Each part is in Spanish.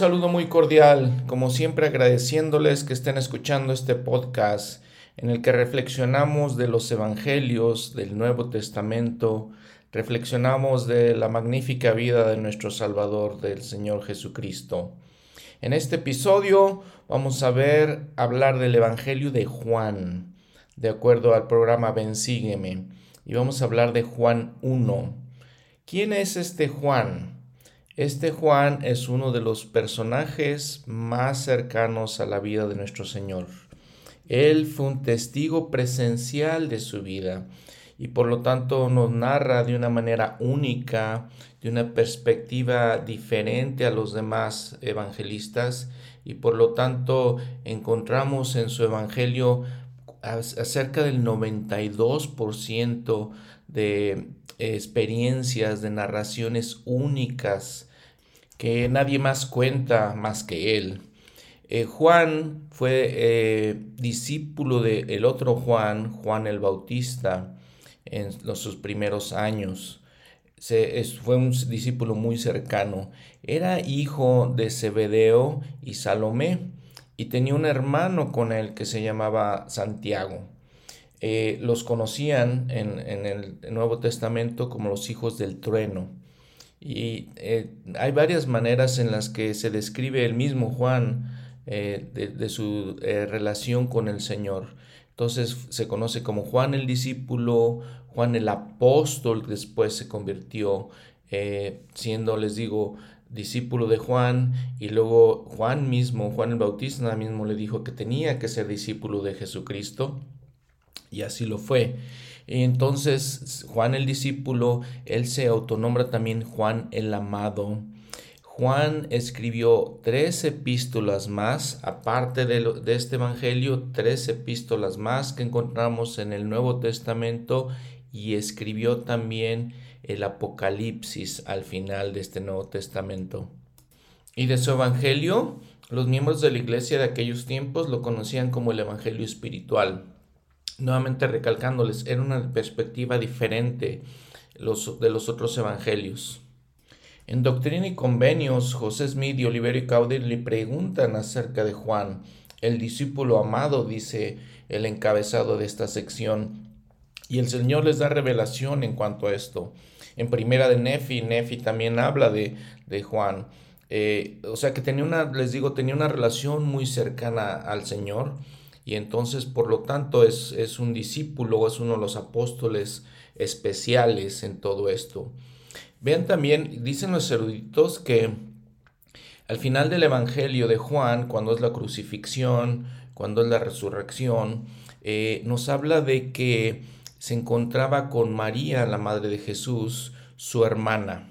Saludo muy cordial, como siempre agradeciéndoles que estén escuchando este podcast en el que reflexionamos de los evangelios del Nuevo Testamento, reflexionamos de la magnífica vida de nuestro Salvador, del Señor Jesucristo. En este episodio vamos a ver hablar del Evangelio de Juan, de acuerdo al programa Ven Sígueme, y vamos a hablar de Juan 1. ¿Quién es este Juan? Este Juan es uno de los personajes más cercanos a la vida de nuestro Señor. Él fue un testigo presencial de su vida y por lo tanto nos narra de una manera única, de una perspectiva diferente a los demás evangelistas y por lo tanto encontramos en su evangelio acerca del 92% de experiencias, de narraciones únicas que nadie más cuenta más que él. Eh, Juan fue eh, discípulo del el otro Juan, Juan el Bautista, en los, sus primeros años. Se, fue un discípulo muy cercano. Era hijo de Zebedeo y Salomé y tenía un hermano con él que se llamaba Santiago. Eh, los conocían en, en el Nuevo Testamento como los hijos del trueno. Y eh, hay varias maneras en las que se describe el mismo Juan eh, de, su eh, relación con el Señor. Entonces se conoce como Juan el discípulo, Juan el apóstol, después se convirtió siendo, les digo, discípulo de Juan y luego Juan mismo, Juan el Bautista mismo le dijo que tenía que ser discípulo de Jesucristo y así lo fue. Entonces Juan el discípulo, él se autonombra también Juan el amado. Juan escribió tres epístolas más, aparte de, de, este Evangelio, tres epístolas más que encontramos en el Nuevo Testamento y escribió también el Apocalipsis al final de este Nuevo Testamento. Y de su Evangelio, los miembros de la iglesia de aquellos tiempos lo conocían como el Evangelio espiritual nuevamente recalcándoles, era una perspectiva diferente de los otros evangelios. En Doctrina y Convenios, José Smith y Oliverio Caudill le preguntan acerca de Juan, el discípulo amado, dice el encabezado de esta sección, y el Señor les da revelación en cuanto a esto. En primera de Nefi, Nefi también habla de, de Juan. Eh, o sea que tenía una, les digo, tenía una relación muy cercana al Señor y entonces por lo tanto es, es un discípulo, es uno de los apóstoles especiales en todo esto. Vean también, dicen los eruditos que al final del Evangelio de Juan, cuando es la crucifixión, cuando es la resurrección, eh, nos habla de que se encontraba con María, la madre de Jesús, su hermana.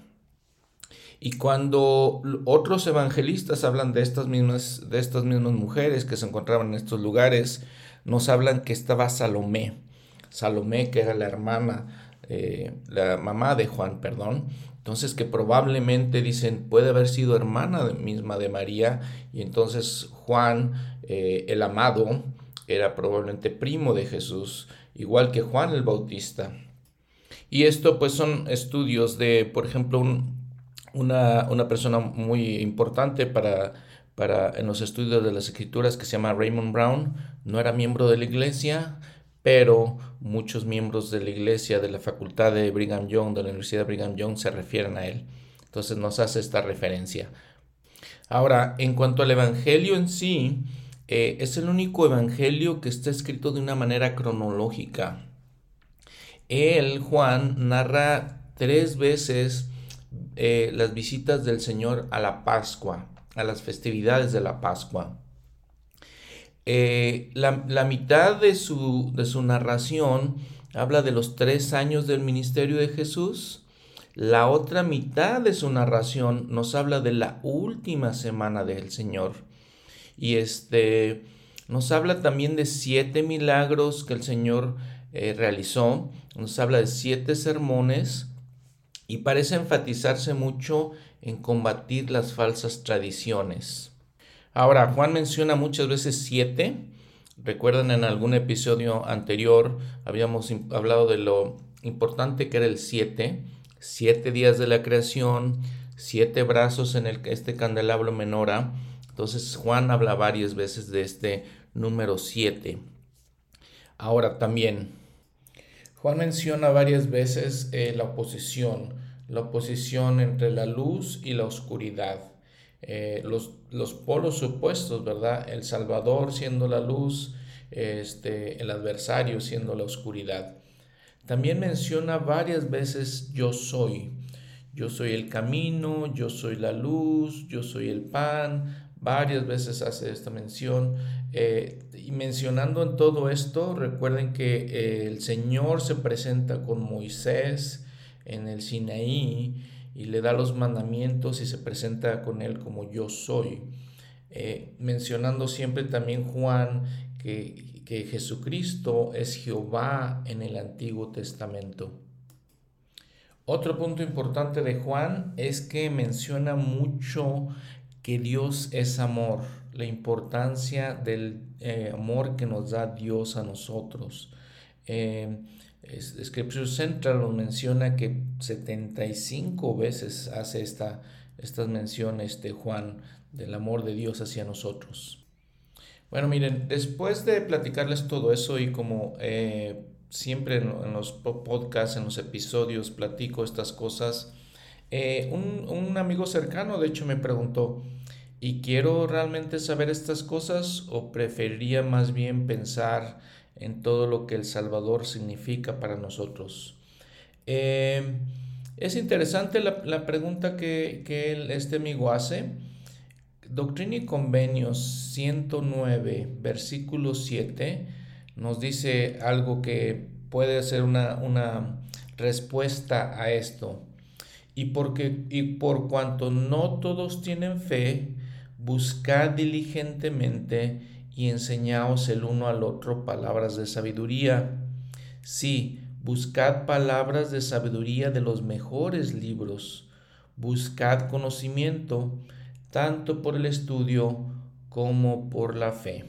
Y cuando otros evangelistas hablan de estas mismas, de estas mismas mujeres que se encontraban en estos lugares, nos hablan que estaba Salomé. Salomé, que era la hermana, eh, la mamá de Juan, perdón. Entonces que probablemente dicen puede haber sido hermana misma de María y entonces Juan, eh, el amado, era probablemente primo de Jesús, igual que Juan el Bautista. Y esto pues son estudios de, por ejemplo, un, una, una persona muy importante para, para, en los estudios de las escrituras que se llama Raymond Brown. No era miembro de la iglesia, pero muchos miembros de la iglesia, de la facultad de Brigham Young, de la Universidad de Brigham Young, se refieren a él. Entonces nos hace esta referencia. Ahora, en cuanto al Evangelio en sí, eh, es el único Evangelio que está escrito de una manera cronológica. Él, Juan, narra tres veces eh, las visitas del Señor a la Pascua, a las festividades de la Pascua. Eh, la, mitad de su, de su narración habla de los tres años del ministerio de Jesús. La otra mitad de su narración nos habla de la última semana del Señor. Y este nos habla también de siete milagros que el Señor eh, realizó. Nos habla de siete sermones y parece enfatizarse mucho en combatir las falsas tradiciones. Ahora, Juan menciona muchas veces siete. Recuerdan en algún episodio anterior habíamos hablado de lo importante que era el siete. Siete días de la creación, siete brazos en el, este candelabro menora. Entonces Juan habla varias veces de este número siete. Ahora también, Juan menciona varias veces eh, la oposición, la oposición entre la luz y la oscuridad. Eh, los, los, polos opuestos, ¿verdad? El Salvador siendo la luz, este, el adversario siendo la oscuridad. También menciona varias veces yo soy. Yo soy el camino, yo soy la luz, yo soy el pan. Varias veces hace esta mención. Eh, y mencionando en todo esto, recuerden que eh, el Señor se presenta con Moisés en el Sinaí y le da los mandamientos y se presenta con él como yo soy. Eh, mencionando siempre también Juan que, que Jesucristo es Jehová en el Antiguo Testamento. Otro punto importante de Juan es que menciona mucho que Dios es amor, la importancia del eh, amor que nos da Dios a nosotros. Eh, Scripture Central nos menciona que 75 veces hace esta, estas menciones de Juan del amor de Dios hacia nosotros. Bueno, miren, después de platicarles todo eso y como eh, siempre en, los podcasts, en los episodios, platico estas cosas, eh, un, un, amigo cercano de hecho me preguntó, ¿y quiero realmente saber estas cosas o preferiría más bien pensar en todo lo que el Salvador significa para nosotros? Eh, es interesante la, la pregunta que, que este amigo hace. Doctrina y Convenios 109, versículo 7, nos dice algo que puede ser una, una respuesta a esto. Y, porque, y por cuanto no todos tienen fe, buscad diligentemente y enseñaos el uno al otro palabras de sabiduría. Sí, buscad palabras de sabiduría de los mejores libros. Buscad conocimiento tanto por el estudio como por la fe.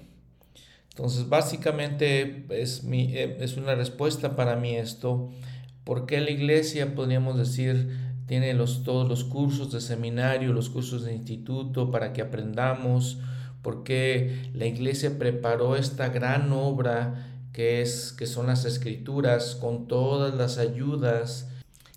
Entonces, básicamente es, mi, eh, es una respuesta para mí esto. porque la iglesia, podríamos decir, tiene los, todos los cursos de seminario, los cursos de instituto para que aprendamos? porque la iglesia preparó esta gran obra que, es, que son las escrituras con todas las ayudas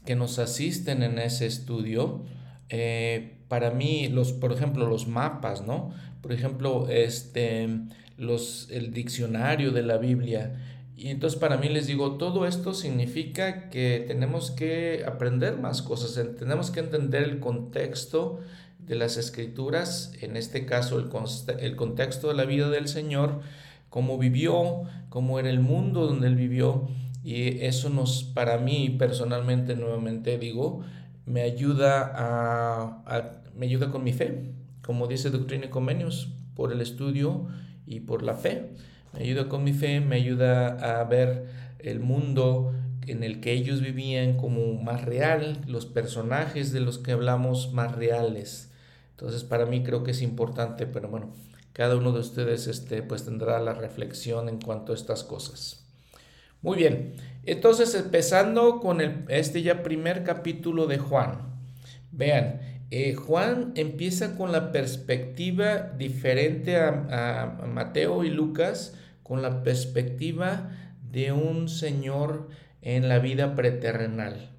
que nos asisten en ese estudio? Eh, para mí, los, por ejemplo, los mapas, ¿no? Por ejemplo, este, los, el diccionario de la Biblia. Y entonces para mí les digo, todo esto significa que tenemos que aprender más cosas, tenemos que entender el contexto de las escrituras, en este caso el, el contexto de la vida del Señor, cómo vivió, cómo era el mundo donde él vivió. Y eso nos, para mí personalmente, nuevamente digo, me ayuda a, me ayuda con mi fe, como dice Doctrina y Convenios, por el estudio y por la fe. Me ayuda con mi fe, me ayuda a ver el mundo en el que ellos vivían como más real, los personajes de los que hablamos más reales. Entonces para mí creo que es importante, pero bueno, cada uno de ustedes este, pues tendrá la reflexión en cuanto a estas cosas. Muy bien, entonces empezando con el, este ya primer capítulo de Juan. Vean, eh, Juan empieza con la perspectiva diferente a, a, Mateo y Lucas, con la perspectiva de un Señor en la vida preterrenal.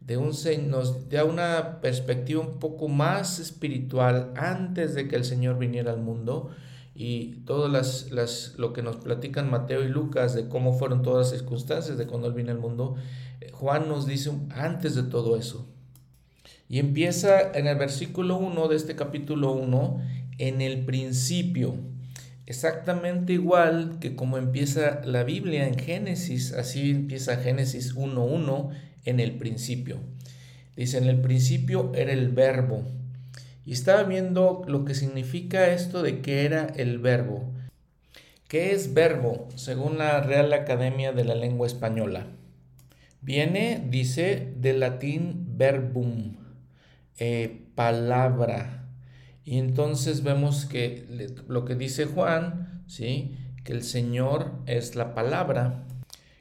De un, nos da una perspectiva un poco más espiritual antes de que el Señor viniera al mundo y todas las, las, lo que nos platican Mateo y Lucas de cómo fueron todas las circunstancias de cuando él vino al mundo, Juan nos dice antes de todo eso. Y empieza en el versículo 1 de este capítulo 1, en el principio, exactamente igual que como empieza la Biblia en Génesis, así empieza Génesis 1.1 en el principio. Dice, en el principio era el verbo y estaba viendo lo que significa esto de que era el verbo. ¿Qué es verbo según la Real Academia de la Lengua Española? Viene, dice, del latín verbum, eh, palabra. Y entonces vemos que lo que dice Juan, ¿sí? que el Señor es la palabra,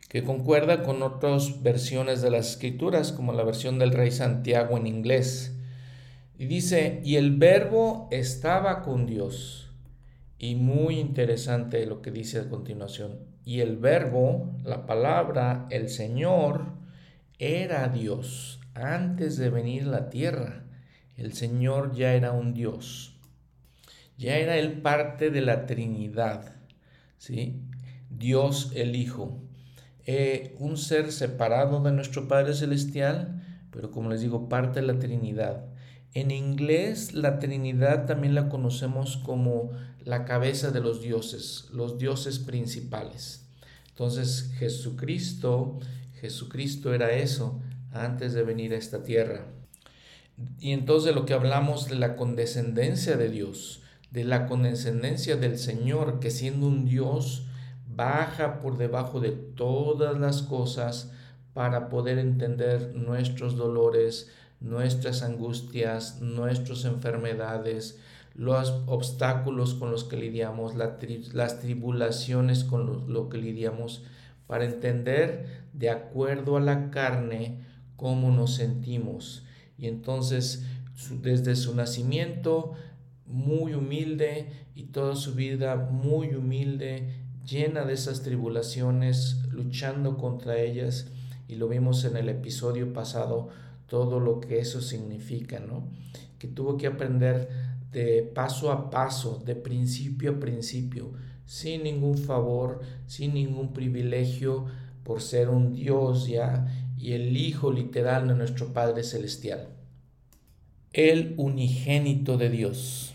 que concuerda con otras versiones de las escrituras, como la versión del rey Santiago en inglés. Y dice, y el verbo estaba con Dios. Y muy interesante lo que dice a continuación. Y el verbo, la palabra, el Señor, era Dios antes de venir la tierra. El Señor ya era un Dios. Ya era Él parte de la Trinidad. ¿sí? Dios el Hijo. Eh, un ser separado de nuestro Padre Celestial, pero como les digo, parte de la Trinidad. En inglés, la Trinidad también la conocemos como la cabeza de los dioses, los dioses principales. Entonces, Jesucristo, Jesucristo era eso antes de venir a esta tierra. Y entonces lo que hablamos de la condescendencia de Dios, de la condescendencia del Señor, que siendo un Dios, baja por debajo de todas las cosas para poder entender nuestros dolores, nuestras angustias, nuestras enfermedades, los obstáculos con los que lidiamos, las tribulaciones con lo, que lidiamos, para entender de acuerdo a la carne cómo nos sentimos. Y entonces, desde su nacimiento, muy humilde y toda su vida muy humilde, llena de esas tribulaciones, luchando contra ellas, y lo vimos en el episodio pasado, todo lo que eso significa, ¿no? Que tuvo que aprender de paso a paso, de principio a principio, sin ningún favor, sin ningún privilegio, por ser un Dios ya y el Hijo literal de nuestro Padre Celestial. El unigénito de Dios.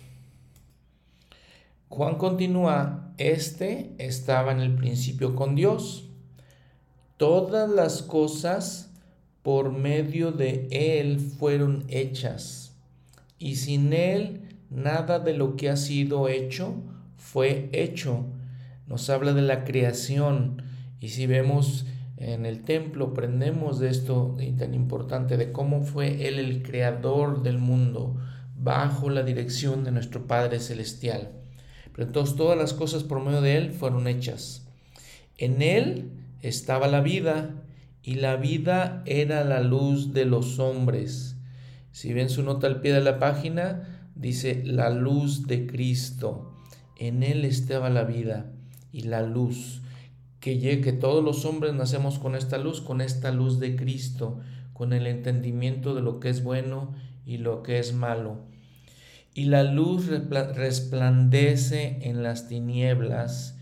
Juan continúa, este estaba en el principio con Dios. Todas las cosas por medio de Él fueron hechas, y sin Él nada de lo que ha sido hecho fue hecho. Nos habla de la creación, y si vemos en el templo, aprendemos de esto tan importante, de cómo fue Él el creador del mundo, bajo la dirección de nuestro Padre Celestial. Pero entonces todas las cosas por medio de Él fueron hechas. En Él estaba la vida, y la vida era la luz de los hombres. Si ven su nota al pie de la página, dice la luz de Cristo. En Él estaba la vida y la luz. Que, que todos los hombres nacemos con esta luz, con esta luz de Cristo, con el entendimiento de lo que es bueno y lo que es malo. Y la luz resplandece en las tinieblas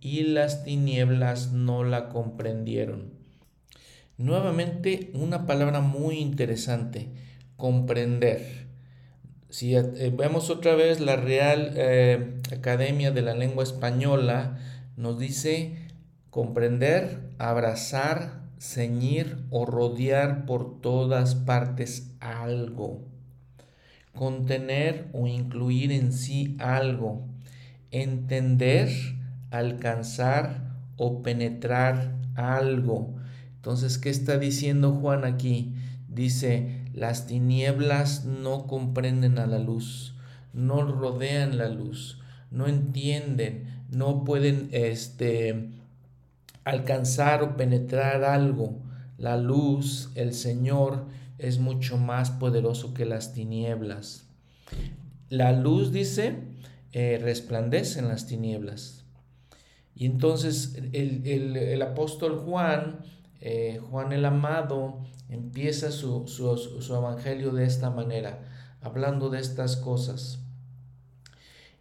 y las tinieblas no la comprendieron. Nuevamente, una palabra muy interesante, comprender. Si eh, vemos otra vez la Real eh, Academia de la Lengua Española, nos dice comprender, abrazar, ceñir o rodear por todas partes algo. Contener o incluir en sí algo. Entender, alcanzar o penetrar algo entonces, ¿qué está diciendo Juan aquí? Dice, las tinieblas no comprenden a la luz, no rodean la luz, no entienden, no pueden este, alcanzar o penetrar algo. La luz, el Señor, es mucho más poderoso que las tinieblas. La luz, dice, eh, resplandece en las tinieblas. Y entonces el, el apóstol Juan eh, Juan el Amado empieza su, su, evangelio de esta manera, hablando de estas cosas.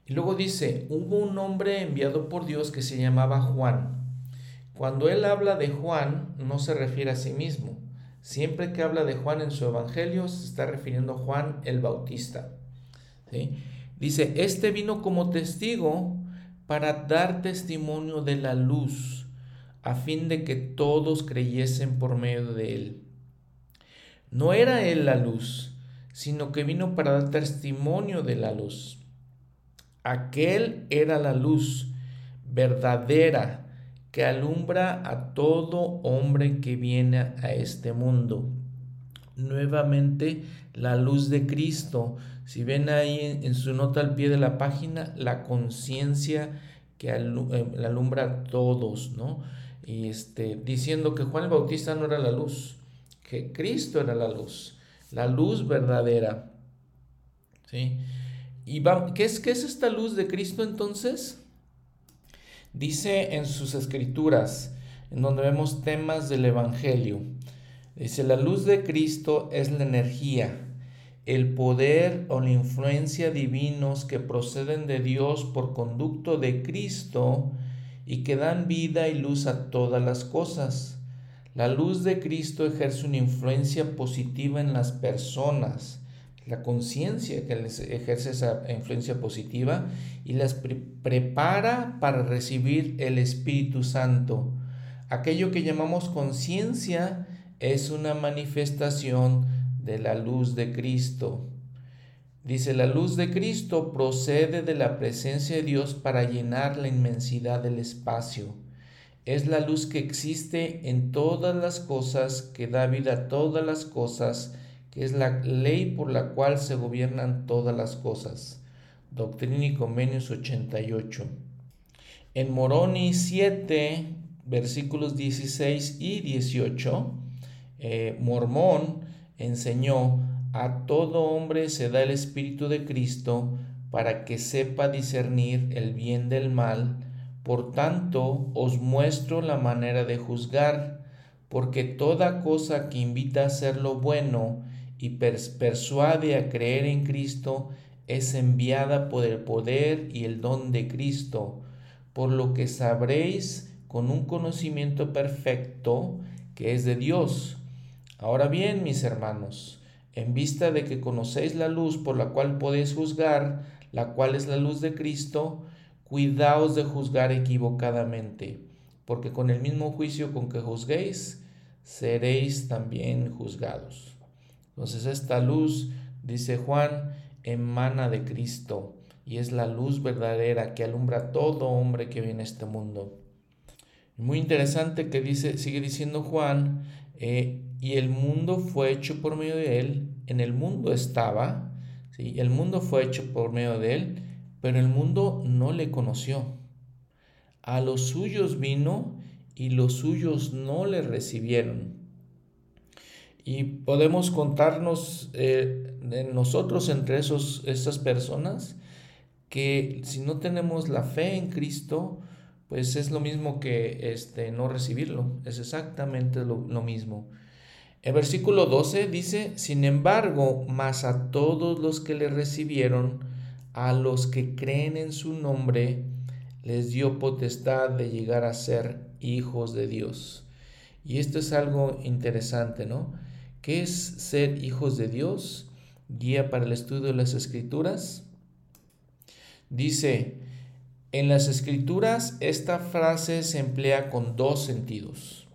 Y luego dice, hubo un hombre enviado por Dios que se llamaba Juan. Cuando él habla de Juan, no se refiere a sí mismo. Siempre que habla de Juan en su evangelio, se está refiriendo a Juan el Bautista. Dice, este vino como testigo para dar testimonio de la luz a fin de que todos creyesen por medio de él. No era él la luz, sino que vino para dar testimonio de la luz. Aquel era la luz verdadera que alumbra a todo hombre que viene a este mundo. Nuevamente, la luz de Cristo. Si ven ahí en, su nota al pie de la página, la conciencia que eh, alumbra a todos, ¿no? y este, diciendo que Juan el Bautista no era la luz, que Cristo era la luz, la luz verdadera. ¿Sí? ¿Y ¿qué, es, ¿Qué es esta luz de Cristo entonces? Dice en sus escrituras, en donde vemos temas del Evangelio, dice, la luz de Cristo es la energía, el poder o la influencia divinos que proceden de Dios por conducto de Cristo y que dan vida y luz a todas las cosas. La luz de Cristo ejerce una influencia positiva en las personas, la conciencia que les ejerce esa influencia positiva y las prepara para recibir el Espíritu Santo. Aquello que llamamos conciencia es una manifestación de la luz de Cristo. Dice, la luz de Cristo procede de la presencia de Dios para llenar la inmensidad del espacio. Es la luz que existe en todas las cosas, que da vida a todas las cosas, que es la ley por la cual se gobiernan todas las cosas. Doctrina y Convenios 88. En Moroni 7, versículos 16 y 18, eh, Mormón enseñó, a todo hombre se da el Espíritu de Cristo para que sepa discernir el bien del mal, por tanto os muestro la manera de juzgar, porque toda cosa que invita a hacer lo bueno y persuade a creer en Cristo es enviada por el poder y el don de Cristo, por lo que sabréis con un conocimiento perfecto que es de Dios Ahora bien, mis hermanos, en vista de que conocéis la luz por la cual podéis juzgar, la cual es la luz de Cristo, cuidaos de juzgar equivocadamente, porque con el mismo juicio con que juzguéis, seréis también juzgados. Entonces esta luz, dice Juan, emana de Cristo y es la luz verdadera que alumbra a todo hombre que viene a este mundo. Muy interesante que dice, sigue diciendo Juan, eh, y el mundo fue hecho por medio de él, en el mundo estaba, ¿sí? el mundo fue hecho por medio de él, pero el mundo no le conoció. A los suyos vino y los suyos no le recibieron. Y podemos contarnos eh, nosotros entre esos, esas personas que si no tenemos la fe en Cristo, pues es lo mismo que este, no recibirlo, es exactamente lo, lo mismo. El versículo 12 dice, sin embargo, más a todos los que le recibieron, a los que creen en su nombre, les dio potestad de llegar a ser hijos de Dios. Y esto es algo interesante, ¿no? ¿Qué es ser hijos de Dios? Guía para el estudio de las escrituras. Dice, en las escrituras esta frase se emplea con dos sentidos.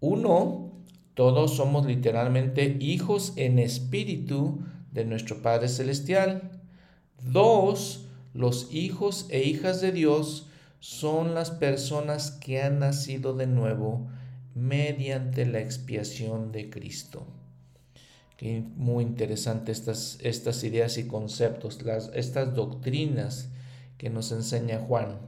Uno, todos somos literalmente hijos en espíritu de nuestro Padre Celestial. Dos, los hijos e hijas de Dios son las personas que han nacido de nuevo mediante la expiación de Cristo. Qué muy interesante estas, estas ideas y conceptos, las, estas doctrinas que nos enseña Juan.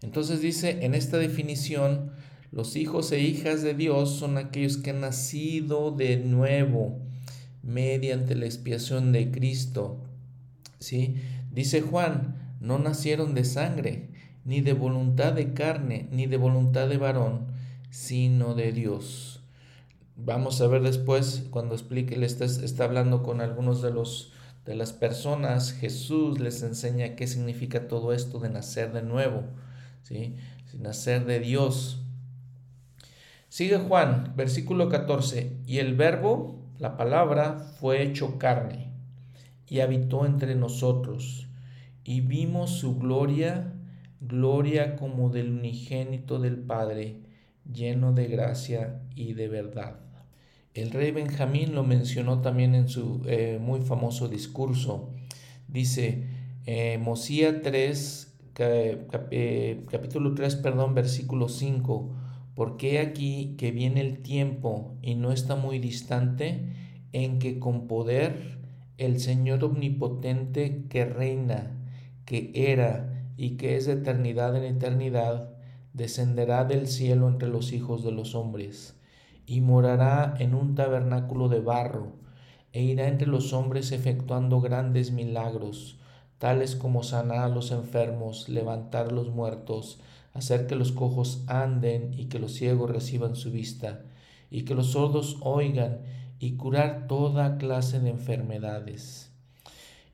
Entonces dice, en esta definición, los hijos e hijas de Dios son aquellos que han nacido de nuevo mediante la expiación de Cristo. ¿Sí? Dice Juan, no nacieron de sangre, ni de voluntad de carne, ni de voluntad de varón, sino de Dios. Vamos a ver después, cuando explique, le está, está hablando con algunos de los de las personas, Jesús les enseña qué significa todo esto de nacer de nuevo, ¿sí? nacer de Dios. Sigue Juan, versículo 14, y el verbo, la palabra, fue hecho carne y habitó entre nosotros, y vimos su gloria, gloria como del unigénito del Padre, lleno de gracia y de verdad. El rey Benjamín lo mencionó también en su eh, muy famoso discurso. Dice, eh, Mosía 3, eh, capítulo 3, perdón, versículo 5, porque aquí que viene el tiempo y no está muy distante en que con poder el Señor omnipotente que reina, que era y que es de eternidad en eternidad, descenderá del cielo entre los hijos de los hombres y morará en un tabernáculo de barro, e irá entre los hombres efectuando grandes milagros, tales como sanar a los enfermos, levantar a los muertos, hacer que los cojos anden y que los ciegos reciban su vista, y que los sordos oigan, y curar toda clase de enfermedades.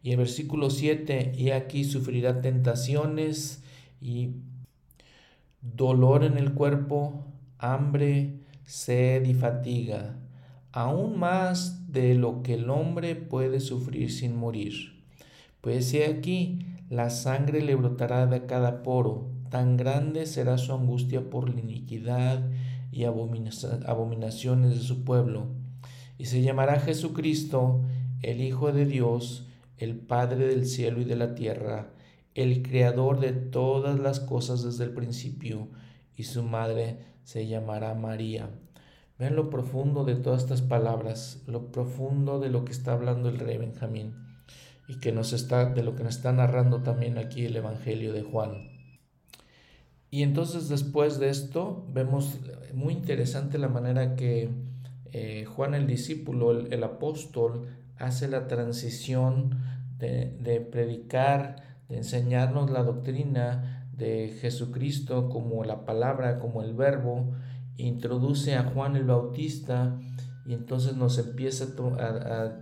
Y el versículo 7, y aquí sufrirá tentaciones y dolor en el cuerpo, hambre, sed y fatiga, aún más de lo que el hombre puede sufrir sin morir. Pues he aquí, la sangre le brotará de cada poro, tan grande será su angustia por la iniquidad y abominaciones de su pueblo. Y se llamará Jesucristo, el Hijo de Dios, el Padre del cielo y de la tierra, el Creador de todas las cosas desde el principio, y su madre se llamará María. Vean lo profundo de todas estas palabras, lo profundo de lo que está hablando el rey Benjamín y que nos está de lo que nos está narrando también aquí el evangelio de Juan. Y entonces después de esto vemos muy interesante la manera que eh, Juan el discípulo, el, apóstol, hace la transición de, de, predicar, de enseñarnos la doctrina de Jesucristo como la palabra, como el verbo, introduce a Juan el Bautista y entonces nos empieza a,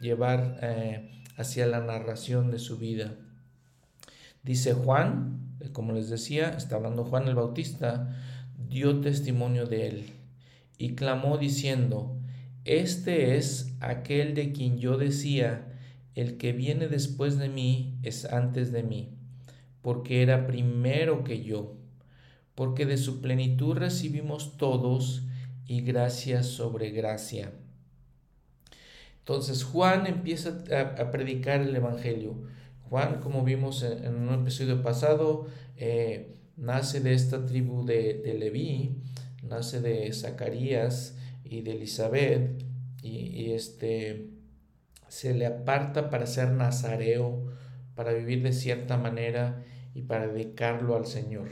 llevar eh, hacia la narración de su vida. Dice Juan, eh, como les decía, está hablando Juan el Bautista, dio testimonio de él y clamó diciendo, Este es aquel de quien yo decía, el que viene después de mí es antes de mí, porque era primero que yo, porque de su plenitud recibimos todos y gracia sobre gracia. Entonces Juan empieza a, predicar el Evangelio. Juan, como vimos en, un episodio pasado, eh, nace de esta tribu de, de Leví, nace de Zacarías y de Elizabeth, y, este, se le aparta para ser nazareo, para vivir de cierta manera y para dedicarlo al Señor.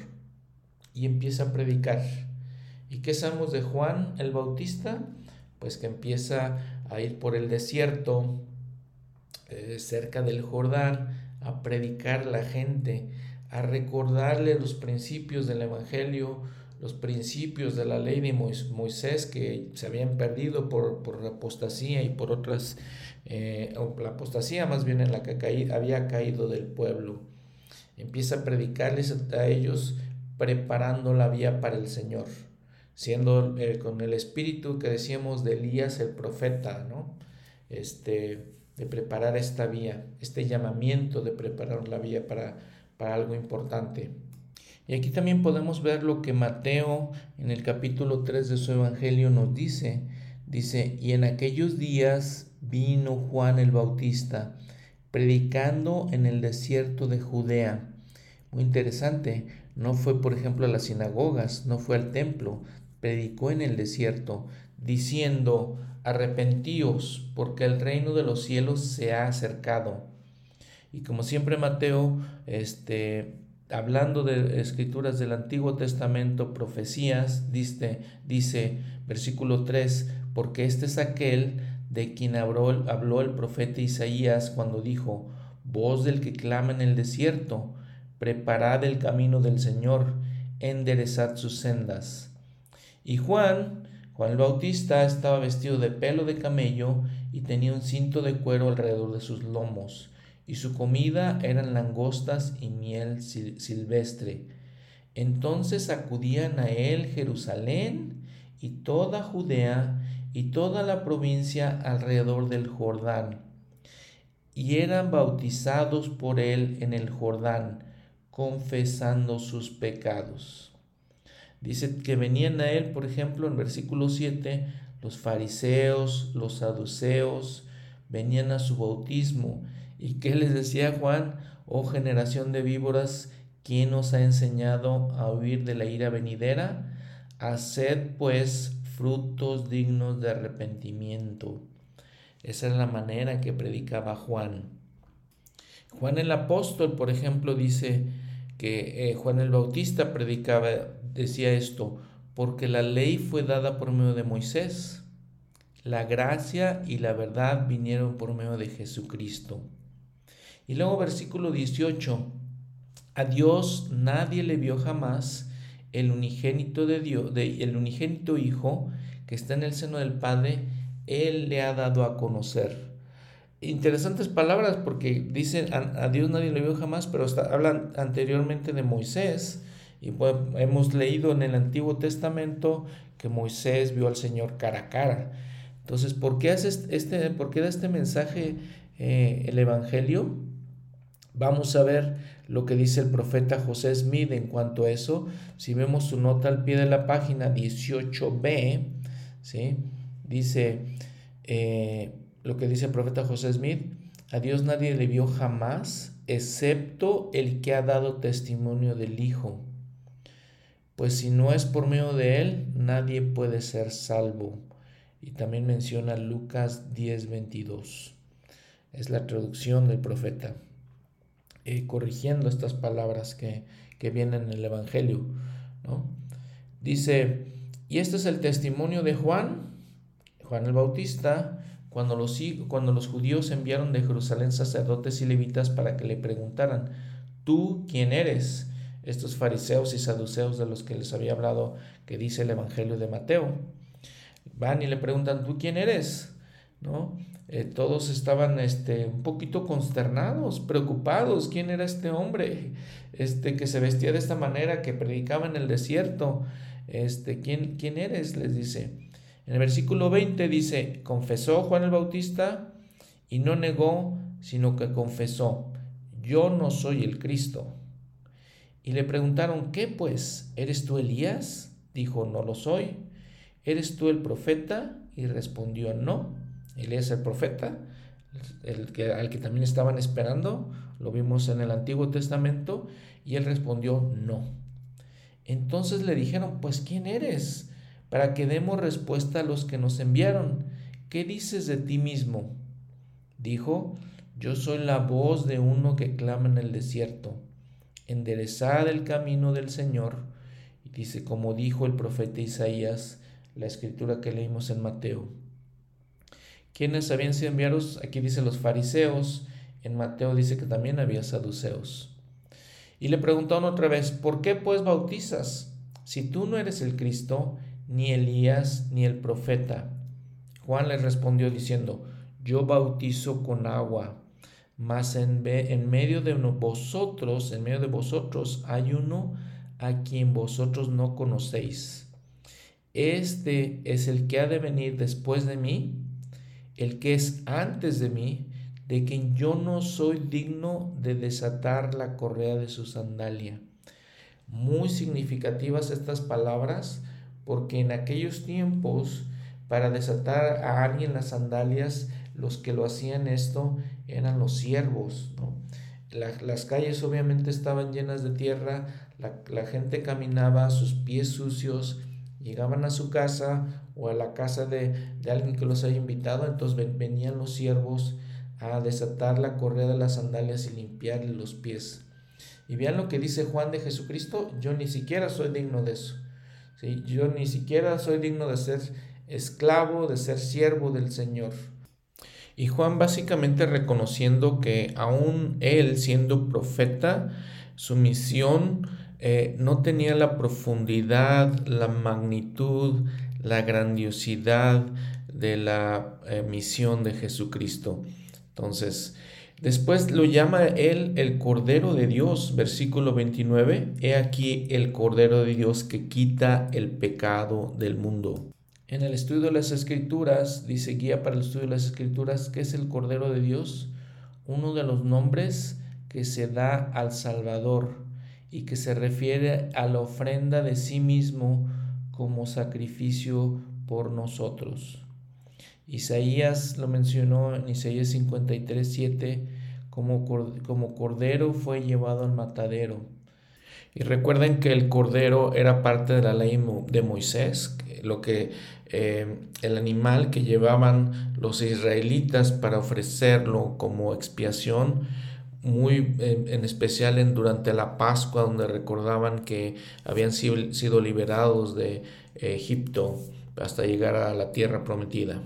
Y empieza a predicar. ¿Y qué sabemos de Juan el Bautista? Pues que empieza a ir por el desierto eh, cerca del Jordán a predicar la gente, a recordarle los principios del Evangelio, los principios de la ley de Moisés que se habían perdido por, por apostasía y por otras, eh, la apostasía más bien en la que había caído del pueblo. Empieza a predicarles a ellos preparando la vía para el Señor siendo eh, con el espíritu que decíamos de Elías el profeta, ¿no? Este, de preparar esta vía, este llamamiento de preparar la vía para, para algo importante. Y aquí también podemos ver lo que Mateo en el capítulo 3 de su Evangelio nos dice. Dice, y en aquellos días vino Juan el Bautista, predicando en el desierto de Judea. Muy interesante, no fue por ejemplo a las sinagogas, no fue al templo, predicó en el desierto, diciendo, arrepentíos, porque el reino de los cielos se ha acercado. Y como siempre Mateo, este, hablando de escrituras del Antiguo Testamento, profecías, dice, dice versículo 3, porque este es aquel de quien habló, el profeta Isaías cuando dijo, voz del que clama en el desierto, preparad el camino del Señor, enderezad sus sendas. Y Juan, Juan el Bautista, estaba vestido de pelo de camello y tenía un cinto de cuero alrededor de sus lomos, y su comida eran langostas y miel silvestre. Entonces acudían a él Jerusalén y toda Judea y toda la provincia alrededor del Jordán, y eran bautizados por él en el Jordán, confesando sus pecados. Dice que venían a él, por ejemplo, en versículo 7, los fariseos, los saduceos, venían a su bautismo. ¿Y qué les decía Juan? Oh generación de víboras, ¿quién os ha enseñado a huir de la ira venidera? Haced pues frutos dignos de arrepentimiento. Esa es la manera que predicaba Juan. Juan el apóstol, por ejemplo, dice que eh, Juan el Bautista predicaba decía esto, porque la ley fue dada por medio de Moisés. La gracia y la verdad vinieron por medio de Jesucristo. Y luego versículo 18. A Dios nadie le vio jamás el unigénito de Dios, el unigénito Hijo que está en el seno del Padre, Él le ha dado a conocer. Interesantes palabras porque dicen a, Dios nadie le vio jamás, pero hablan anteriormente de Moisés. Y hemos leído en el Antiguo Testamento que Moisés vio al Señor cara a cara. Entonces, ¿por qué, hace este, por qué da este mensaje eh, el Evangelio? Vamos a ver lo que dice el profeta José Smith en cuanto a eso. Si vemos su nota al pie de la página 18b, ¿sí? dice eh, lo que dice el profeta José Smith, a Dios nadie le vio jamás, excepto el que ha dado testimonio del Hijo. Pues si no es por medio de él, nadie puede ser salvo. Y también menciona Lucas 10:22. Es la traducción del profeta. Eh, corrigiendo estas palabras que, vienen en el Evangelio. ¿no? Dice, y este es el testimonio de Juan, Juan el Bautista, cuando los, cuando los judíos enviaron de Jerusalén sacerdotes y levitas para que le preguntaran, ¿tú quién eres? Estos fariseos y saduceos de los que les había hablado, que dice el Evangelio de Mateo. Van y le preguntan, ¿tú quién eres? ¿No? Eh, todos estaban este, un poquito consternados, preocupados. ¿Quién era este hombre este, que se vestía de esta manera, que predicaba en el desierto? Este, ¿quién, ¿Quién eres? Les dice. En el versículo 20 dice, confesó Juan el Bautista y no negó, sino que confesó, yo no soy el Cristo. Y le preguntaron, ¿qué pues? ¿Eres tú Elías? Dijo, no lo soy. ¿Eres tú el profeta? Y respondió, no. Elías el profeta, el que, al que también estaban esperando, lo vimos en el Antiguo Testamento, y él respondió, no. Entonces le dijeron, pues ¿quién eres? Para que demos respuesta a los que nos enviaron. ¿Qué dices de ti mismo? Dijo, yo soy la voz de uno que clama en el desierto. Enderezad el camino del Señor. Y dice, como dijo el profeta Isaías, la escritura que leímos en Mateo. ¿Quiénes habían sido enviados? Aquí dice los fariseos, en Mateo dice que también había saduceos. Y le preguntaron otra vez, ¿por qué pues bautizas? Si tú no eres el Cristo, ni Elías, ni el profeta. Juan le respondió diciendo, yo bautizo con agua, mas en, en medio de vosotros, en medio de vosotros hay uno a quien vosotros no conocéis. Este es el que ha de venir después de mí, el que es antes de mí, de quien yo no soy digno de desatar la correa de su sandalia. Muy significativas estas palabras porque en aquellos tiempos para desatar a alguien las sandalias, los que lo hacían esto eran los siervos. las calles obviamente estaban llenas de tierra, la, la gente caminaba, sus pies sucios, llegaban a su casa o a la casa de, alguien que los haya invitado, entonces venían los siervos a desatar la correa de las sandalias y limpiarle los pies. Y vean lo que dice Juan de Jesucristo, yo ni siquiera soy digno de eso. ¿sí? Yo ni siquiera soy digno de ser esclavo, de ser siervo del Señor. Y Juan básicamente reconociendo que aún él siendo profeta, su misión eh, no tenía la profundidad, la magnitud, la grandiosidad de la eh, misión de Jesucristo. Entonces, después lo llama él el Cordero de Dios, versículo 29. He aquí el Cordero de Dios que quita el pecado del mundo. En el estudio de las Escrituras, dice guía para el estudio de las Escrituras, ¿qué es el Cordero de Dios? Uno de los nombres que se da al Salvador y que se refiere a la ofrenda de sí mismo como sacrificio por nosotros. Isaías lo mencionó en Isaías 53, 7, como, como cordero fue llevado al matadero. Y recuerden que el cordero era parte de la ley de Moisés, lo que eh, el animal que llevaban los israelitas para ofrecerlo como expiación muy en, especial en, durante la Pascua, donde recordaban que habían sido, liberados de Egipto hasta llegar a la tierra prometida.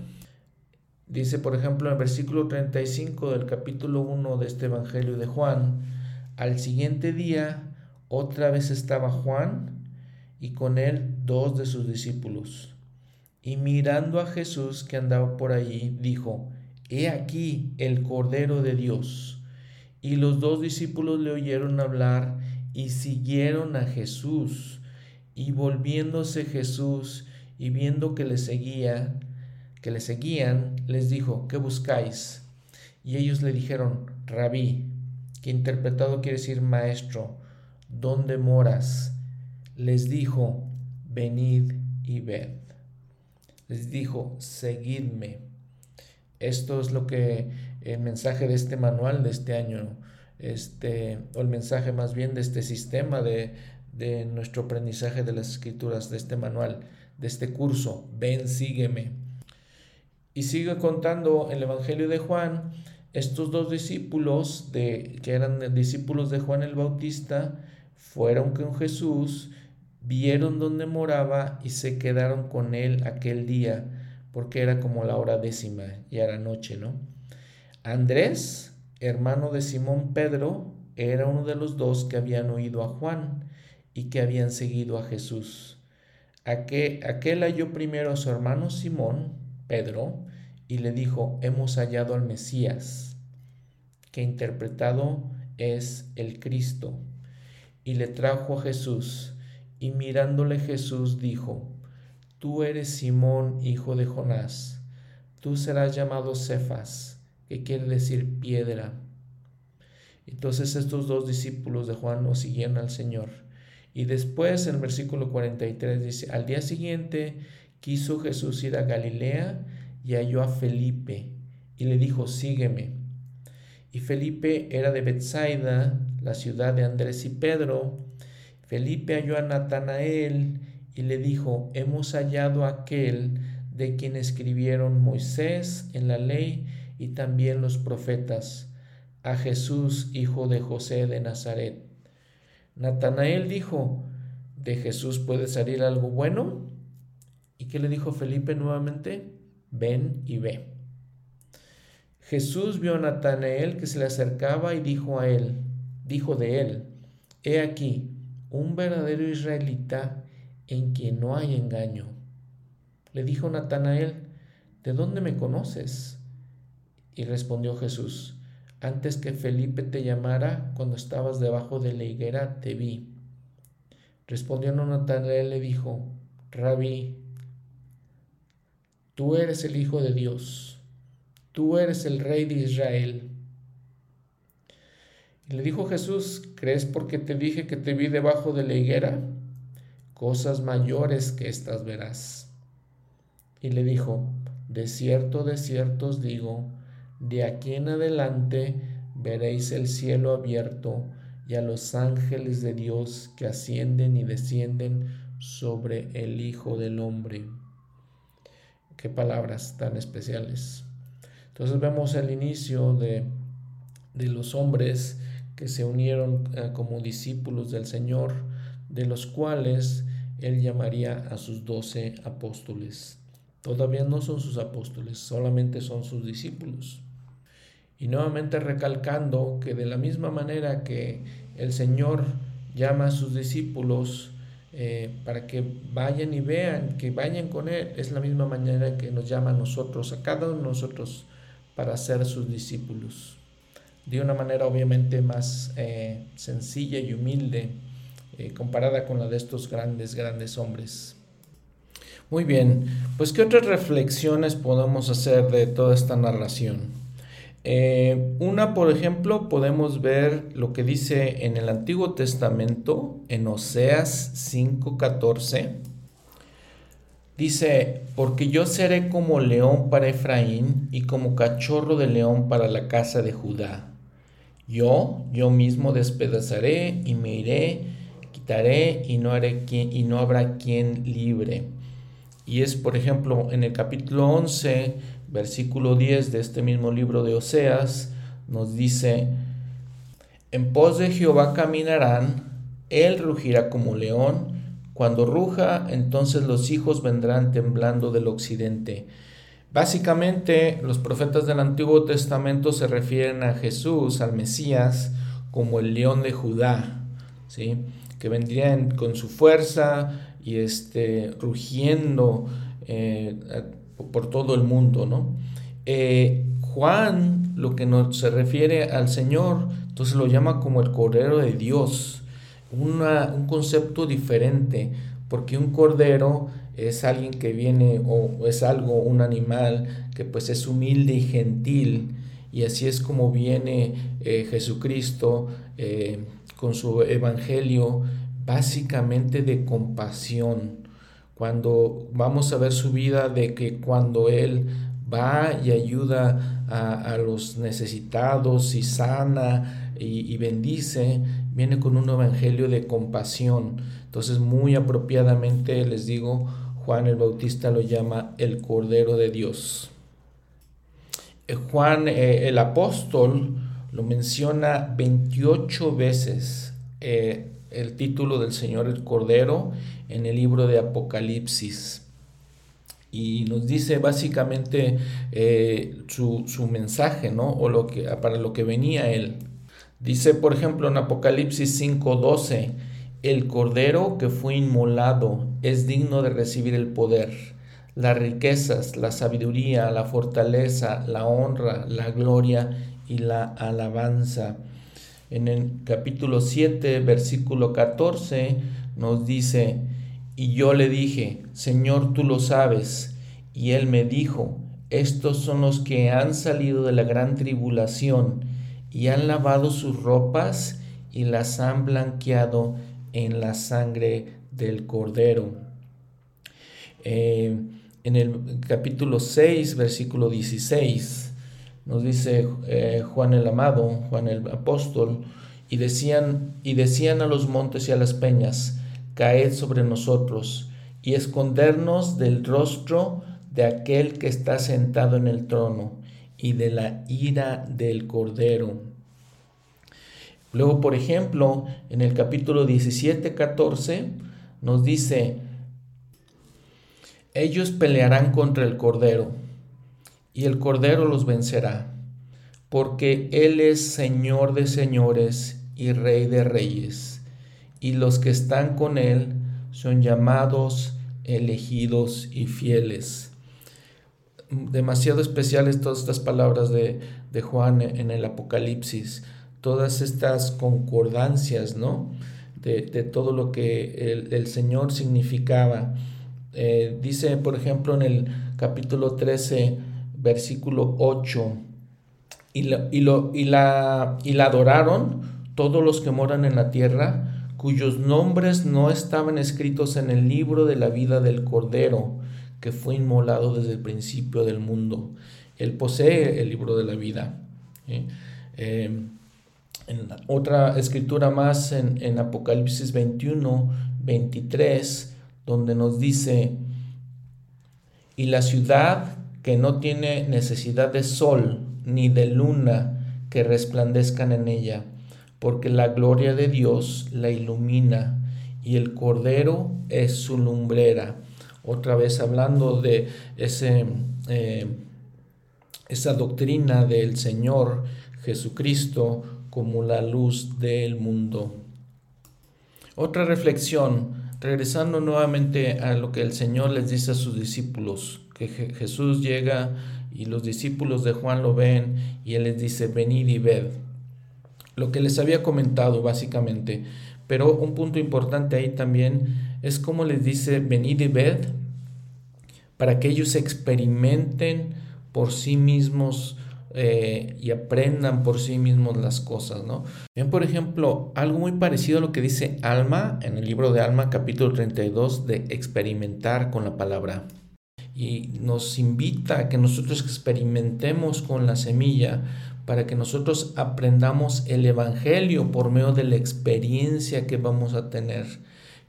Dice, por ejemplo, en el versículo 35 del capítulo 1 de este Evangelio de Juan, al siguiente día otra vez estaba Juan y con él dos de sus discípulos. Y mirando a Jesús que andaba por allí, dijo, He aquí el Cordero de Dios. Y los dos discípulos le oyeron hablar y siguieron a Jesús. Y volviéndose Jesús y viendo que le seguía, que le seguían, les dijo, ¿qué buscáis? Y ellos le dijeron, Rabí, que interpretado quiere decir maestro, ¿dónde moras? Les dijo, venid y ved. Les dijo, seguidme. Esto es lo que el mensaje de este manual de este año, este, o el mensaje más bien de este sistema de, de nuestro aprendizaje de las escrituras, de este manual, de este curso, ven, sígueme. Y sigue contando el Evangelio de Juan, estos dos discípulos de, que eran discípulos de Juan el Bautista, fueron con Jesús, vieron dónde moraba y se quedaron con él aquel día, porque era como la hora décima, ya era noche, ¿no? Andrés, hermano de Simón Pedro, era uno de los dos que habían oído a Juan y que habían seguido a Jesús. Aquel, aquel halló primero a su hermano Simón, Pedro, y le dijo, hemos hallado al Mesías, que interpretado es el Cristo, y le trajo a Jesús, y mirándole Jesús dijo, Tú eres Simón, hijo de Jonás, tú serás llamado Cefas, que quiere decir piedra. Entonces estos dos discípulos de Juan nos siguieron al Señor. Y después en el versículo 43 dice, al día siguiente quiso Jesús ir a Galilea y halló a Felipe y le dijo, sígueme. Y Felipe era de Bethsaida, la ciudad de Andrés y Pedro. Felipe halló a Natanael y le dijo, hemos hallado a aquel de quien escribieron Moisés en la ley y también los profetas, a Jesús, hijo de José de Nazaret. Natanael dijo, ¿de Jesús puede salir algo bueno? ¿Y qué le dijo Felipe nuevamente? Ven y ve. Jesús vio a Natanael que se le acercaba y dijo a él, dijo de él, He aquí, un verdadero israelita en quien no hay engaño. Le dijo Natanael, ¿de dónde me conoces? Y respondió Jesús, antes que Felipe te llamara, cuando estabas debajo de la higuera, te vi. Respondió Natanael y le dijo, Rabí, tú eres el Hijo de Dios, tú eres el Rey de Israel. Y le dijo Jesús, ¿crees porque te dije que te vi debajo de la higuera? Cosas mayores que estas verás. Y le dijo, de cierto, de cierto os digo, de aquí en adelante veréis el cielo abierto y a los ángeles de Dios que ascienden y descienden sobre el Hijo del Hombre. Qué palabras tan especiales. Entonces vemos el inicio de, de los hombres que se unieron eh, como discípulos del Señor, de los cuales Él llamaría a sus doce apóstoles. Todavía no son sus apóstoles, solamente son sus discípulos. Y nuevamente recalcando que de la misma manera que el Señor llama a sus discípulos eh, para que vayan y vean, que vayan con Él, es la misma manera que nos llama a nosotros, a cada uno de nosotros, para ser sus discípulos. De una manera obviamente más eh, sencilla y humilde, eh, comparada con la de estos grandes, grandes hombres. Muy bien, pues ¿qué otras reflexiones podemos hacer de toda esta narración? Eh, una, por ejemplo, podemos ver lo que dice en el Antiguo Testamento, en Oseas 5:14. Dice, porque yo seré como león para Efraín y como cachorro de león para la casa de Judá. Yo, yo mismo despedazaré y me iré, quitaré y no, haré quien, y no habrá quien libre. Y es, por ejemplo, en el capítulo 11, versículo 10 de este mismo libro de Oseas, nos dice, en pos de Jehová caminarán, él rugirá como león, cuando ruja, entonces los hijos vendrán temblando del occidente. Básicamente, los profetas del Antiguo Testamento se refieren a Jesús, al Mesías, como el león de Judá, ¿sí? que vendría con su fuerza y este, rugiendo eh, por todo el mundo. ¿no? Eh, Juan, lo que nos, se refiere al Señor, entonces lo llama como el Cordero de Dios, un concepto diferente, porque un cordero es alguien que viene o es algo, un animal que pues es humilde y gentil y así es como viene eh, Jesucristo eh, con su evangelio básicamente de compasión. Cuando vamos a ver su vida de que cuando Él va y ayuda a, los necesitados y sana y, y bendice, viene con un evangelio de compasión. Entonces muy apropiadamente les digo, Juan el Bautista lo llama el Cordero de Dios. Eh, Juan eh, el apóstol lo menciona 28 veces eh, el título del Señor el Cordero en el libro de Apocalipsis. Y nos dice básicamente su, su, mensaje, ¿no? O lo que, para lo que venía él. Dice, por ejemplo, en Apocalipsis 5:12, el Cordero que fue inmolado es digno de recibir el poder, las riquezas, la sabiduría, la fortaleza, la honra, la gloria y la alabanza. En el capítulo 7, versículo 14, nos dice, y yo le dije, Señor, tú lo sabes. Y él me dijo, estos son los que han salido de la gran tribulación y han lavado sus ropas y las han blanqueado en la sangre del Cordero. Eh, en el capítulo 6, versículo 16, nos dice eh, Juan el Amado, Juan el Apóstol, y decían, y decían a los montes y a las peñas, caed sobre nosotros y escondernos del rostro de aquel que está sentado en el trono y de la ira del Cordero. Luego, por ejemplo, en el capítulo 17, 14, nos dice, ellos pelearán contra el Cordero, y el Cordero los vencerá, porque Él es Señor de señores y Rey de reyes, y los que están con Él son llamados, elegidos y fieles. Demasiado especiales todas estas palabras de, de Juan en el Apocalipsis todas estas concordancias, ¿no? De, todo lo que el, Señor significaba. Eh, dice, por ejemplo, en el capítulo 13, versículo 8, y la, y, lo, y, la, y la adoraron todos los que moran en la tierra, cuyos nombres no estaban escritos en el libro de la vida del Cordero, que fue inmolado desde el principio del mundo. Él posee el libro de la vida. ¿eh? En otra escritura más en, Apocalipsis 21, 23, donde nos dice, y la ciudad que no tiene necesidad de sol ni de luna que resplandezcan en ella, porque la gloria de Dios la ilumina y el Cordero es su lumbrera. Otra vez hablando de ese, eh, esa doctrina del Señor Jesucristo como la luz del mundo. Otra reflexión, regresando nuevamente a lo que el Señor les dice a sus discípulos, que Jesús llega y los discípulos de Juan lo ven y él les dice, venid y ved. Lo que les había comentado básicamente, pero un punto importante ahí también es como les dice, venid y ved, para que ellos experimenten por sí mismos eh, y aprendan por sí mismos las cosas, ¿no? Bien, por ejemplo, algo muy parecido a lo que dice Alma en el libro de Alma, capítulo 32, de experimentar con la palabra. Y nos invita a que nosotros experimentemos con la semilla para que nosotros aprendamos el Evangelio por medio de la experiencia que vamos a tener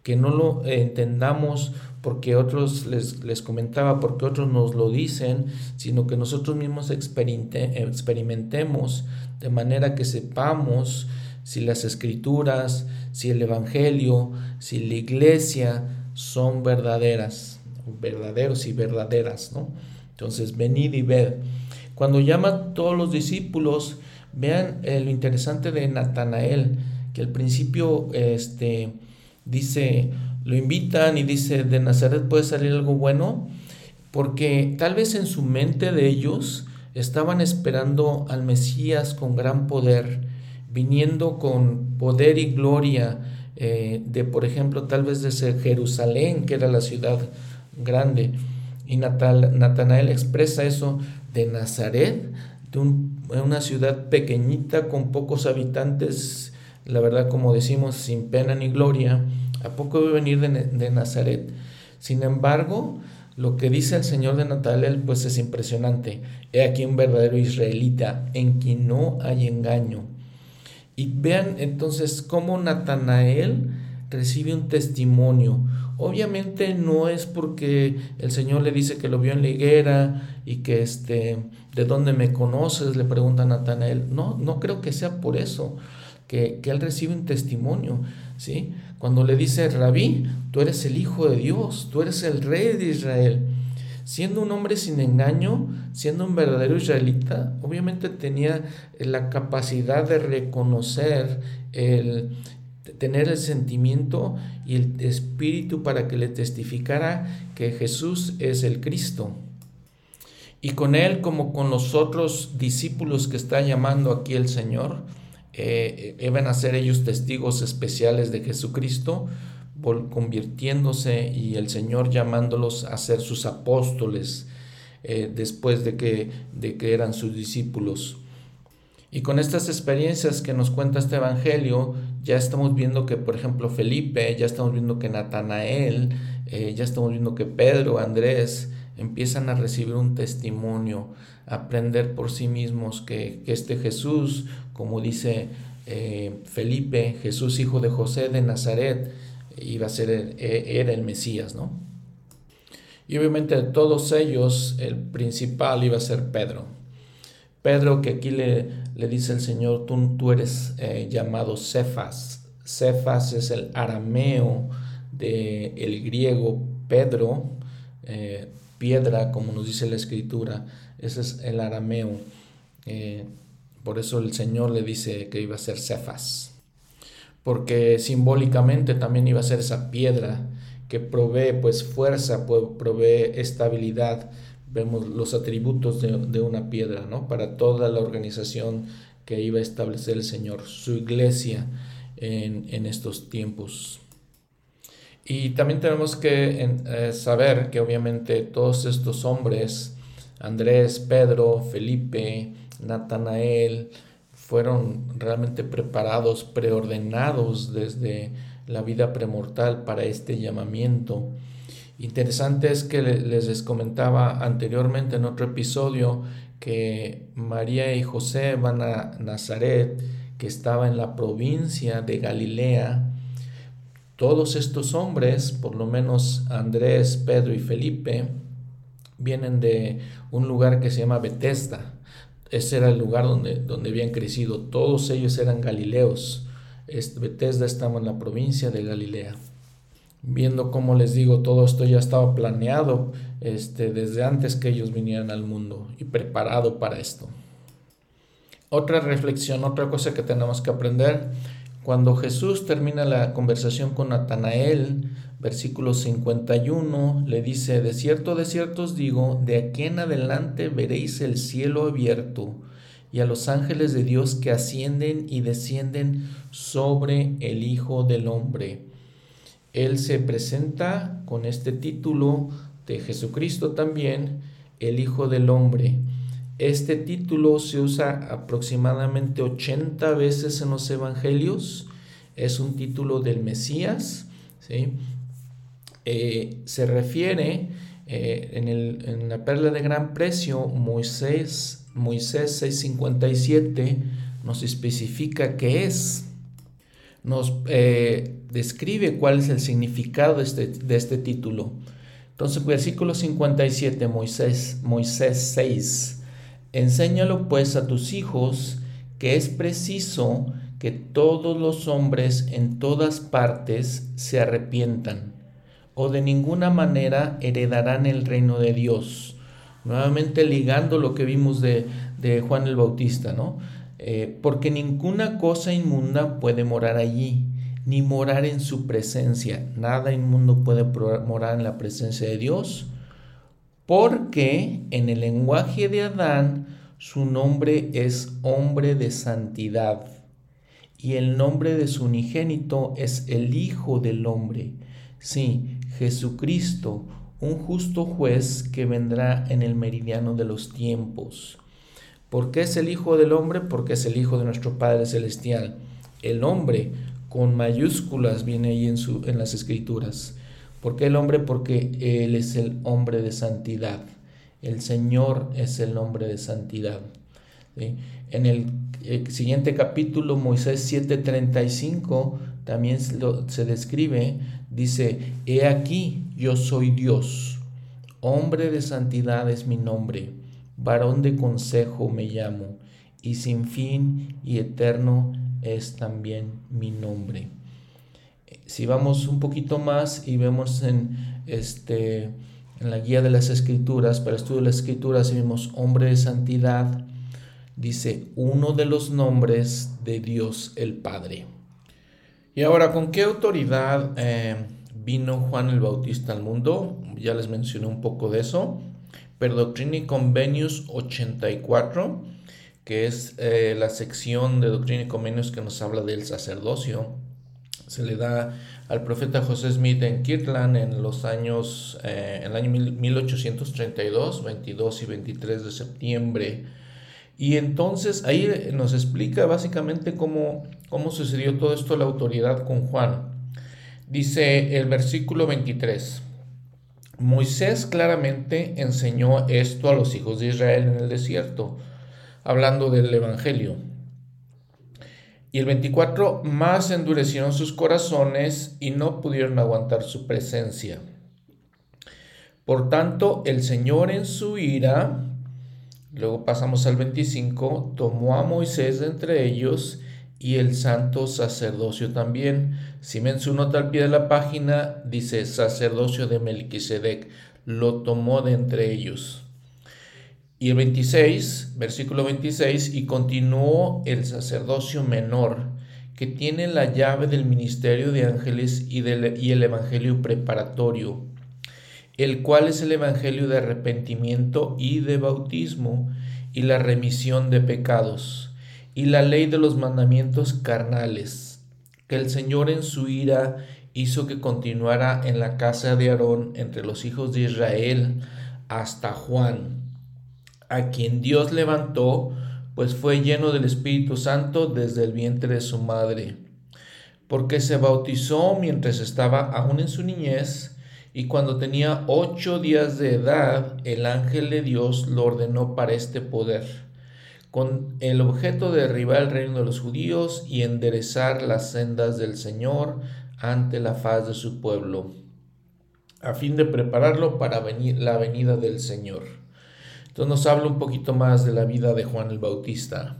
que no lo entendamos porque otros les, les, comentaba, porque otros nos lo dicen, sino que nosotros mismos experimentemos de manera que sepamos si las escrituras, si el Evangelio, si la iglesia son verdaderas, verdaderos y verdaderas, ¿no? Entonces, venid y ved. Cuando llama a todos los discípulos, vean lo interesante de Natanael, que al principio este, dice, lo invitan y dice, de Nazaret puede salir algo bueno, porque tal vez en su mente de ellos estaban esperando al Mesías con gran poder, viniendo con poder y gloria eh, de, por ejemplo, tal vez desde Jerusalén, que era la ciudad grande. Y Natanael expresa eso de Nazaret, de una ciudad pequeñita con pocos habitantes, la verdad como decimos, sin pena ni gloria, ¿a poco debe venir de, de Nazaret? Sin embargo, lo que dice el Señor de Natanael pues es impresionante. He aquí un verdadero israelita en quien no hay engaño. Y vean entonces cómo Natanael recibe un testimonio. Obviamente no es porque el Señor le dice que lo vio en la higuera y que este, ¿de dónde me conoces? Le pregunta Natanael. No, no creo que sea por eso, que, que él recibe un testimonio, ¿sí? Cuando le dice, Rabí, tú eres el Hijo de Dios, tú eres el Rey de Israel. Siendo un hombre sin engaño, siendo un verdadero israelita, obviamente tenía la capacidad de reconocer el, tener el sentimiento y el espíritu para que le testificara que Jesús es el Cristo. Y con él, como con los otros discípulos que está llamando aquí el Señor, eh, iban a ser ellos testigos especiales de Jesucristo, convirtiéndose y el Señor llamándolos a ser sus apóstoles eh, después de que, eran sus discípulos. Y con estas experiencias que nos cuenta este Evangelio, ya estamos viendo que, por ejemplo, Felipe, ya estamos viendo que Natanael, eh, ya estamos viendo que Pedro, Andrés, empiezan a recibir un testimonio, a aprender por sí mismos que, este Jesús, como dice eh, Felipe, Jesús hijo de José de Nazaret, iba a ser, e, era el Mesías, ¿no? Y obviamente de todos ellos, el principal iba a ser Pedro. Pedro, que aquí le, le dice el Señor, tú, tú eres eh, llamado Cefas. Cefas es el arameo del el griego Pedro, eh, piedra, como nos dice la escritura. Ese es el arameo. Eh, por eso el Señor le dice que iba a ser Cefas. Porque simbólicamente también iba a ser esa piedra que provee pues fuerza, provee estabilidad vemos los atributos de, una piedra, ¿no? Para toda la organización que iba a establecer el Señor, su iglesia en, estos tiempos. Y también tenemos que eh, saber que obviamente todos estos hombres, Andrés, Pedro, Felipe, Natanael, fueron realmente preparados, preordenados desde la vida premortal para este llamamiento Interesante es que les comentaba anteriormente en otro episodio que María y José van a Nazaret, que estaba en la provincia de Galilea. Todos estos hombres, por lo menos Andrés, Pedro y Felipe, vienen de un lugar que se llama Bethesda. Ese era el lugar donde, donde habían crecido. Todos ellos eran galileos. Bethesda estaba en la provincia de Galilea viendo cómo les digo, todo esto ya estaba planeado este, desde antes que ellos vinieran al mundo y preparado para esto. Otra reflexión, otra cosa que tenemos que aprender, cuando Jesús termina la conversación con Natanael, versículo 51, le dice, de cierto, de cierto os digo, de aquí en adelante veréis el cielo abierto y a los ángeles de Dios que ascienden y descienden sobre el Hijo del Hombre él se presenta con este título de Jesucristo también, el Hijo del Hombre. Este título se usa aproximadamente 80 veces en los Evangelios. Es un título del Mesías. Eh, se refiere eh, en, en, la perla de gran precio, Moisés, Moisés 657 nos especifica qué es nos eh, describe cuál es el significado de este, de este título. Entonces, versículo 57, Moisés, Moisés 6. Enséñalo pues a tus hijos que es preciso que todos los hombres en todas partes se arrepientan, o de ninguna manera heredarán el reino de Dios. nuevamente ligando lo que vimos de, Juan el Bautista, ¿no? Eh, porque ninguna cosa inmunda puede morar allí, ni morar en su presencia. Nada inmundo puede morar en la presencia de Dios, porque en el lenguaje de Adán su nombre es hombre de santidad y el nombre de su unigénito es el Hijo del Hombre. Sí, Jesucristo, un justo juez que vendrá en el meridiano de los tiempos. ¿Por qué es el Hijo del Hombre? Porque es el Hijo de nuestro Padre Celestial. El hombre con mayúsculas viene ahí en, su, en las escrituras. ¿Por qué el hombre? Porque Él es el hombre de santidad. El Señor es el hombre de santidad. En el, siguiente capítulo, Moisés 7:35, también se describe, dice, He aquí, yo soy Dios, hombre de santidad es mi nombre, varón de consejo me llamo, y sin fin y eterno es también mi nombre. Si vamos un poquito más y vemos en, este, en la guía de las escrituras, para estudio de las escrituras, vemos hombre de santidad, dice uno de los nombres de Dios el Padre. Y ahora, ¿con qué autoridad eh, vino Juan el Bautista al mundo? Ya les mencioné un poco de eso. Pero Doctrina y Convenios 84, que es eh, la sección de Doctrina y Convenios que nos habla del sacerdocio, se le da al profeta José Smith en Kirtland en los años, eh, el año 1832, 22 y 23 de septiembre y entonces ahí nos explica básicamente cómo, cómo sucedió todo esto la autoridad con Juan. Dice el versículo 23. Moisés claramente enseñó esto a los hijos de Israel en el desierto, hablando del Evangelio. Y el 24, más endurecieron sus corazones y no pudieron aguantar su presencia. Por tanto, el Señor en su ira Luego pasamos al 25, tomó a Moisés de entre ellos y el santo sacerdocio también. Si su nota al pie de la página, dice sacerdocio de Melquisedec, lo tomó de entre ellos. Y el 26, versículo 26, y continuó el sacerdocio menor, que tiene la llave del ministerio de ángeles y, del, y el evangelio preparatorio el cual es el Evangelio de arrepentimiento y de bautismo y la remisión de pecados y la ley de los mandamientos carnales, que el Señor en su ira hizo que continuara en la casa de Aarón entre los hijos de Israel hasta Juan, a quien Dios levantó, pues fue lleno del Espíritu Santo desde el vientre de su madre, porque se bautizó mientras estaba aún en su niñez, y cuando tenía ocho días de edad, el ángel de Dios lo ordenó para este poder, con el objeto de derribar el reino de los judíos y enderezar las sendas del Señor ante la faz de su pueblo, a fin de prepararlo para la venida del Señor. Nos habla un poquito más de la vida de Juan el Bautista.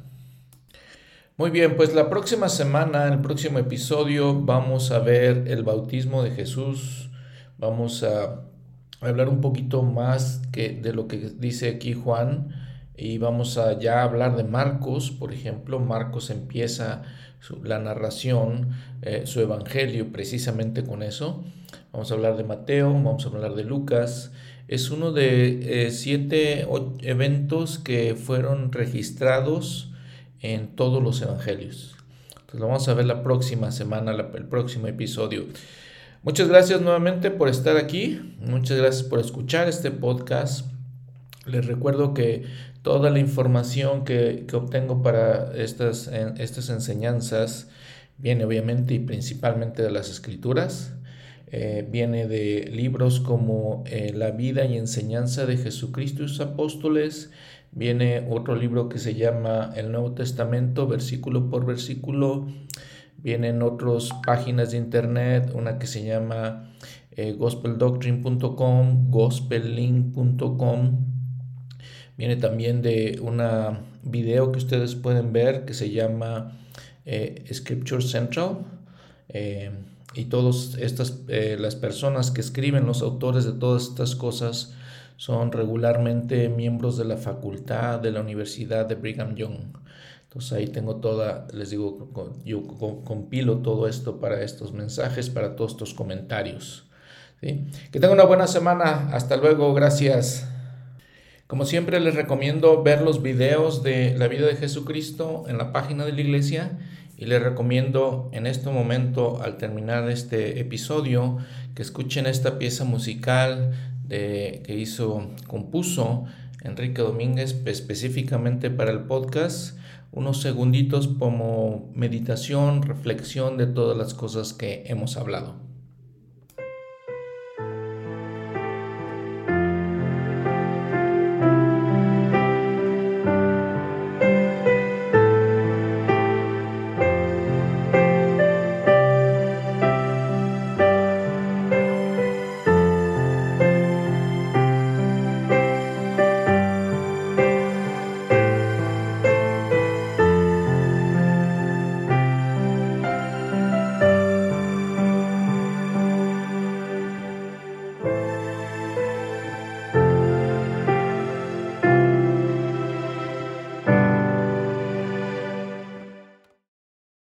Muy bien, pues la próxima semana, el próximo episodio, vamos a ver el bautismo de Jesús Vamos a hablar un poquito más que de lo que dice aquí Juan y vamos a ya hablar de Marcos, por ejemplo. Marcos empieza la narración, eh, su evangelio precisamente con eso. Vamos a hablar de Mateo, vamos a hablar de Lucas. Es uno de eh, siete eventos que fueron registrados en todos los evangelios. Entonces lo vamos a ver la próxima semana, el próximo episodio. Muchas gracias nuevamente por estar aquí. Muchas gracias por escuchar este podcast. Les recuerdo que toda la información que, obtengo para estas, estas enseñanzas viene obviamente y principalmente de las escrituras. Eh, viene de libros como eh, La vida y enseñanza de Jesucristo y sus apóstoles. Viene otro libro que se llama El Nuevo Testamento, versículo por versículo. Vienen otras páginas de internet, una que se llama eh, gospeldoctrine.com, gospellink.com. Viene también de una video que ustedes pueden ver que se llama eh, Scripture Central. Eh, y todas estas, las personas que escriben, los autores de todas estas cosas, son regularmente miembros de la facultad de la Universidad de Brigham Young. Entonces ahí tengo toda, les digo, yo compilo todo esto para estos mensajes, para todos estos comentarios. Que tengan una buena semana. Hasta luego. Gracias. Como siempre les recomiendo ver los videos de la vida de Jesucristo en la página de la iglesia y les recomiendo en este momento al terminar este episodio que escuchen esta pieza musical de, que hizo, compuso Enrique Domínguez específicamente para el podcast, unos segunditos como meditación, reflexión de todas las cosas que hemos hablado.